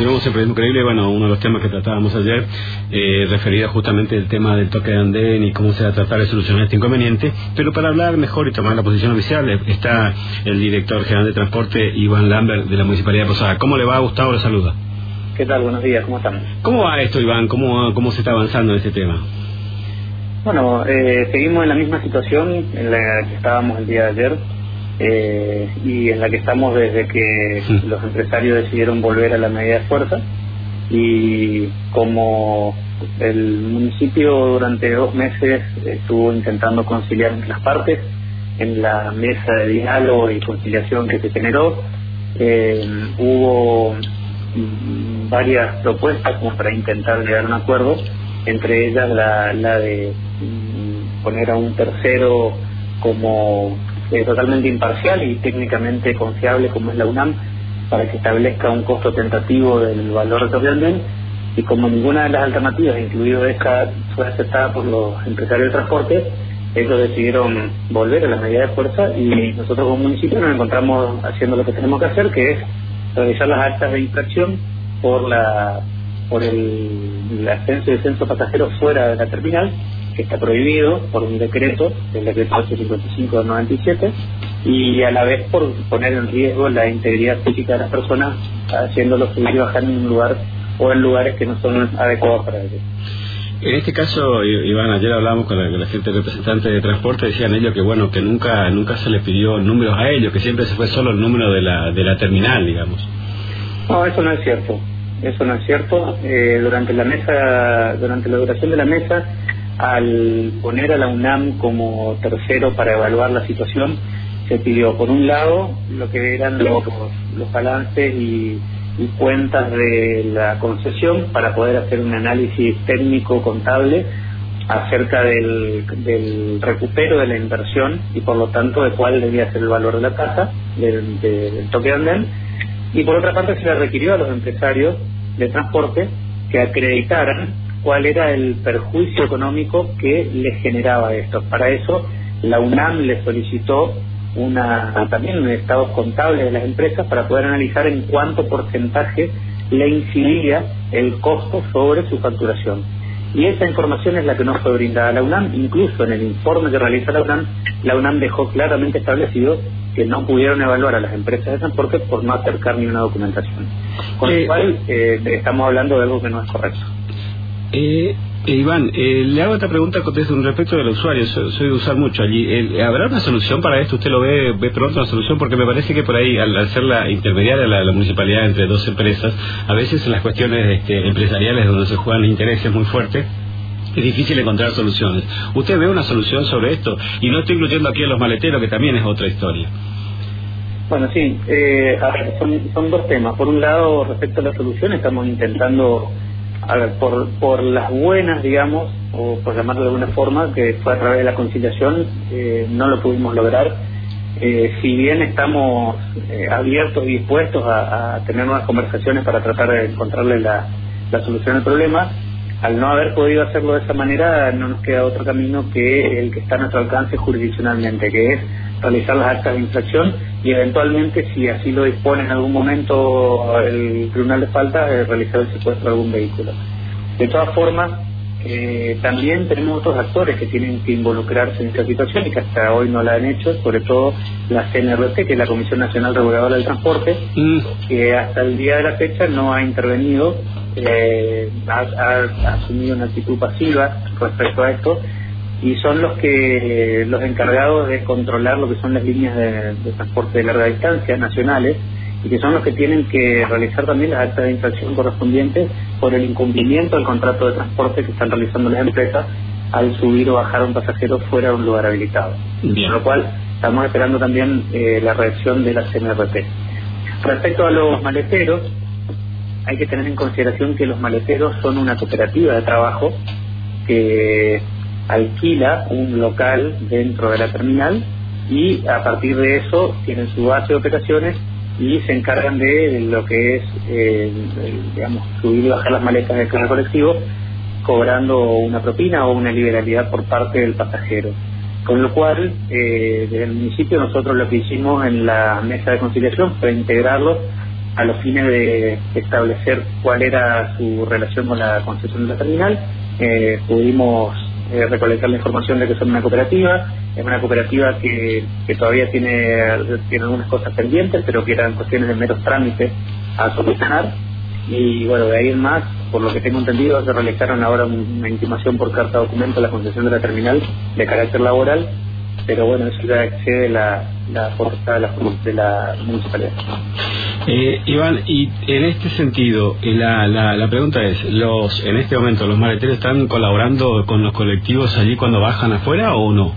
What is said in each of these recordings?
continuamos en Proyecto Increíble. Bueno, uno de los temas que tratábamos ayer, eh, referido justamente al tema del toque de andén y cómo se va a tratar de solucionar este inconveniente. Pero para hablar mejor y tomar la posición oficial, eh, está el director general de transporte, Iván Lambert, de la Municipalidad de Posada. ¿Cómo le va, Gustavo? Le saluda. ¿Qué tal? Buenos días, ¿cómo estamos? ¿Cómo va esto, Iván? ¿Cómo, cómo se está avanzando en este tema? Bueno, eh, seguimos en la misma situación en la que estábamos el día de ayer eh, y en la que estamos desde que Sí. los empresarios decidieron volver a la medida de fuerza y como el municipio durante dos meses estuvo intentando conciliar las partes en la mesa de diálogo y conciliación que se generó, eh, hubo varias propuestas como para intentar llegar a un acuerdo, entre ellas la, la de mm, poner a un tercero como eh, totalmente imparcial y técnicamente confiable como es la UNAM para que establezca un costo tentativo del valor de Torreandén y como ninguna de las alternativas, incluido esta, fue aceptada por los empresarios de transporte, ellos decidieron volver a la medida de fuerza y nosotros como municipio nos encontramos haciendo lo que tenemos que hacer, que es realizar las actas de infracción por la por el, ascenso y descenso de pasajeros fuera de la terminal, que está prohibido por un decreto, el decreto 855 del 97, y a la vez por poner en riesgo la integridad física de las personas, haciéndolos subir y bajar en un lugar o en lugares que no son adecuados para ellos. En este caso, Iván, ayer hablamos con la, con la gente representante de transporte, decían ellos que bueno, que nunca nunca se les pidió números a ellos, que siempre se fue solo el número de la, de la terminal, digamos. No, eso no es cierto. Eso no es cierto. Eh, durante la mesa, durante la duración de la mesa, al poner a la UNAM como tercero para evaluar la situación, se pidió, por un lado, lo que eran los, los balances y, y cuentas de la concesión para poder hacer un análisis técnico contable acerca del, del recupero de la inversión y por lo tanto de cuál debía ser el valor de la tasa del, del toque de andén. Y por otra parte se le requirió a los empresarios de transporte que acreditaran cuál era el perjuicio económico que les generaba esto. Para eso la UNAM le solicitó una, también estados contables de las empresas para poder analizar en cuánto porcentaje le incidía el costo sobre su facturación. Y esa información es la que nos fue brindada a la UNAM, incluso en el informe que realiza la UNAM, la UNAM dejó claramente establecido que no pudieron evaluar a las empresas de transporte por no acercar ni una documentación. Con Eh, lo cual, eh, estamos hablando de algo que no es correcto. Eh, eh, Iván, eh, le hago esta pregunta desde respecto del usuario, soy, soy de usar mucho allí. Eh, ¿Habrá una solución para esto? ¿Usted lo ve, ve pronto una solución? Porque me parece que por ahí, al, al ser la intermediaria la, la municipalidad entre dos empresas, a veces en las cuestiones este, empresariales donde se juegan intereses muy fuertes, es difícil encontrar soluciones. ¿Usted ve una solución sobre esto? Y no estoy incluyendo aquí a los maleteros, que también es otra historia. Bueno, sí, eh, son, son dos temas. Por un lado, respecto a la solución, estamos intentando, a ver, por, por las buenas, digamos, o por llamarlo de alguna forma, que fue a través de la conciliación, eh, no lo pudimos lograr. Eh, si bien estamos eh, abiertos y dispuestos a, tener nuevas conversaciones para tratar de encontrarle la, la solución al problema, al no haber podido hacerlo de esa manera, no nos queda otro camino que el que está a nuestro alcance jurisdiccionalmente, que es realizar las actas de infracción y eventualmente, si así lo dispone en algún momento el tribunal de falta, eh, realizar el secuestro de algún vehículo. De todas formas, eh, también tenemos otros actores que tienen que involucrarse en esta situación y que hasta hoy no la han hecho, sobre todo la CNRT, que es la Comisión Nacional Reguladora del Transporte, Mm, que hasta el día de la fecha no ha intervenido, eh, ha, asumido una actitud pasiva respecto a esto y son los que los encargados de controlar lo que son las líneas de, de transporte de larga distancia nacionales y que son los que tienen que realizar también las actas de infracción correspondientes por el incumplimiento del contrato de transporte que están realizando las empresas al subir o bajar a un pasajero fuera de un lugar habilitado. Bien. Con lo cual estamos esperando también eh, la reacción de la CNRT. Respecto a los maleteros, hay que tener en consideración que los maleteros son una cooperativa de trabajo que alquila un local dentro de la terminal y a partir de eso tienen su base de operaciones y se encargan de lo que es, eh, digamos, subir y bajar las maletas del canal colectivo cobrando una propina o una liberalidad por parte del pasajero. Con lo cual, eh, desde el municipio nosotros lo que hicimos en la mesa de conciliación fue integrarlo a los fines de establecer cuál era su relación con la concesión de la terminal. Eh, pudimos eh, recolectar la información de que son una cooperativa, es una cooperativa que, que todavía tiene, tiene algunas cosas pendientes, pero que eran cuestiones de meros trámites a solucionar. Y bueno, de ahí en más, por lo que tengo entendido, se realizaron ahora una intimación por carta documento a la concesión de la terminal de carácter laboral, pero bueno, eso ya excede la, la la, de la municipalidad. Eh, Iván, y en este sentido, eh, la, la, la, pregunta es, los en este momento los maleteros están colaborando con los colectivos allí cuando bajan afuera o no?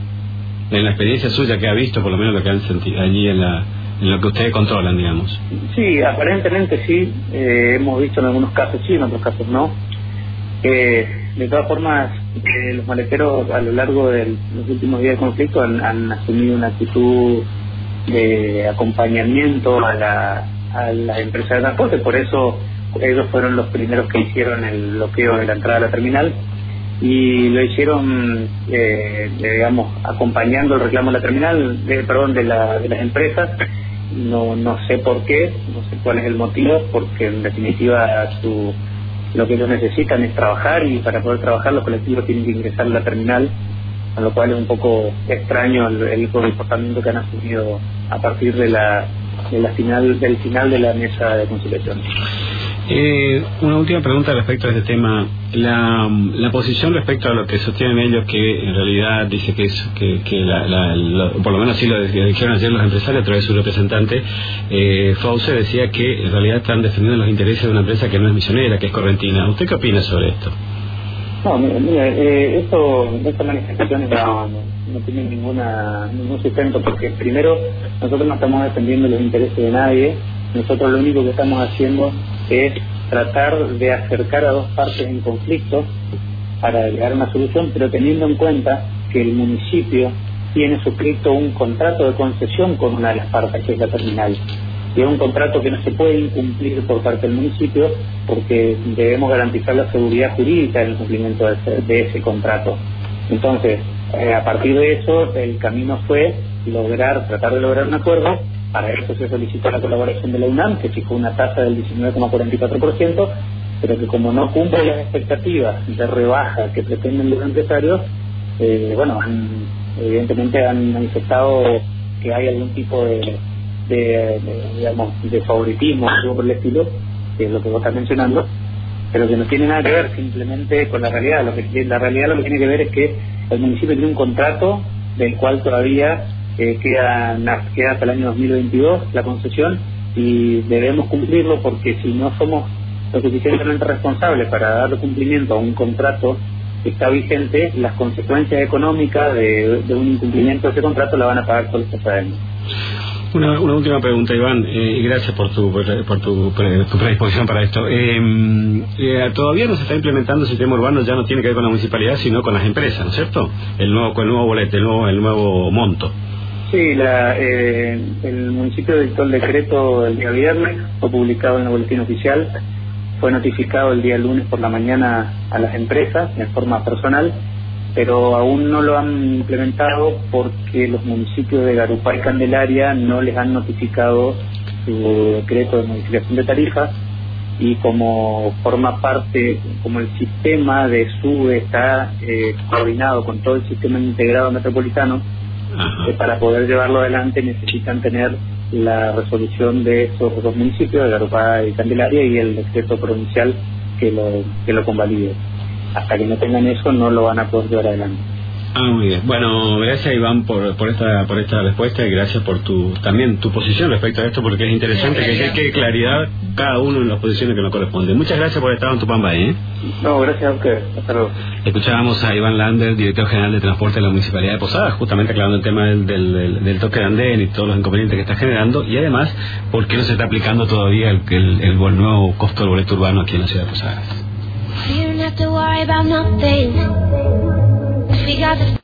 En la experiencia suya que ha visto, por lo menos lo que han sentido allí en, la, en lo que ustedes controlan, digamos. Sí, aparentemente sí. Eh, hemos visto en algunos casos sí, en otros casos no. Eh, de todas formas, eh, los maleteros a lo largo de los últimos días de conflicto han, han asumido una actitud de acompañamiento a la a las empresas de transporte, por eso ellos fueron los primeros que hicieron el bloqueo de la entrada a la terminal y lo hicieron, eh, digamos, acompañando el reclamo de la terminal, de, perdón, de, la, de las empresas. No, no sé por qué, no sé cuál es el motivo, porque en definitiva su, lo que ellos necesitan es trabajar y para poder trabajar los colectivos tienen que ingresar a la terminal, a lo cual es un poco extraño el, el comportamiento que han asumido a partir de la de la final, del final de la mesa de conciliación. Eh, una última pregunta respecto a este tema. La, la posición respecto a lo que sostienen ellos, que en realidad dice que es que, que la, la, por lo menos así lo dijeron ayer los empresarios a través de su representante, eh, Fauce decía que en realidad están defendiendo los intereses de una empresa que no es misionera, que es correntina. ¿Usted qué opina sobre esto? No, mira, eh, esto, esta manifestación no, no tiene ninguna, ningún sustento porque primero nosotros no estamos defendiendo los intereses de nadie, nosotros lo único que estamos haciendo es tratar de acercar a dos partes en conflicto para llegar a una solución, pero teniendo en cuenta que el municipio tiene suscrito un contrato de concesión con una de las partes, que es la terminal. Y es un contrato que no se puede incumplir por parte del municipio porque debemos garantizar la seguridad jurídica en el cumplimiento de ese, de ese contrato. Entonces, eh, a partir de eso, el camino fue lograr, tratar de lograr un acuerdo. Para eso se solicitó la colaboración de la UNAM, que fijó una tasa del 19,44%, pero que como no cumple las expectativas de rebaja que pretenden los empresarios, eh, bueno, evidentemente han manifestado que hay algún tipo de, de, digamos, de favoritismo, algo por el estilo, que es lo que vos estás mencionando, pero que no tiene nada que ver simplemente con la realidad. Lo que, la realidad lo que tiene que ver es que el municipio tiene un contrato del cual todavía eh, queda, queda hasta el año 2022 la concesión y debemos cumplirlo porque si no somos lo suficientemente responsables para darle cumplimiento a un contrato que está vigente, las consecuencias económicas de, de un incumplimiento de ese contrato la van a pagar todos los ciudadanos. Una, una última pregunta, Iván, eh, y gracias por tu, por, tu, tu, predisposición para esto. Eh, eh, todavía no se está implementando el sistema urbano, ya no tiene que ver con la municipalidad, sino con las empresas, ¿no es cierto? El nuevo, el nuevo bolete, el nuevo, el nuevo monto. Sí, la, eh, el municipio dictó el decreto el día viernes, fue publicado en el boletín oficial, fue notificado el día lunes por la mañana a las empresas en forma personal pero aún no lo han implementado porque los municipios de Garupá y Candelaria no les han notificado su decreto de modificación de tarifas y como forma parte, como el sistema de SUBE está eh, coordinado con todo el sistema integrado metropolitano, eh, para poder llevarlo adelante necesitan tener la resolución de esos dos municipios, de Garupá y Candelaria, y el decreto provincial que lo, que lo convalide hasta que no tengan eso no lo van a poder llevar adelante. Ah, muy bien. Bueno, gracias Iván por, por esta por esta respuesta y gracias por tu también tu posición respecto a esto porque es interesante que quede claridad cada uno en las posiciones que nos corresponden. Muchas gracias por estar en tu pamba, ¿eh? No, gracias a ustedes. Hasta luego. Escuchábamos a Iván Lander, director general de transporte de la Municipalidad de Posadas, justamente aclarando el tema del, del, del, toque de andén y todos los inconvenientes que está generando y además por qué no se está aplicando todavía el, el, el, el nuevo costo del boleto urbano aquí en la ciudad de Posadas. Have to worry about nothing. We got the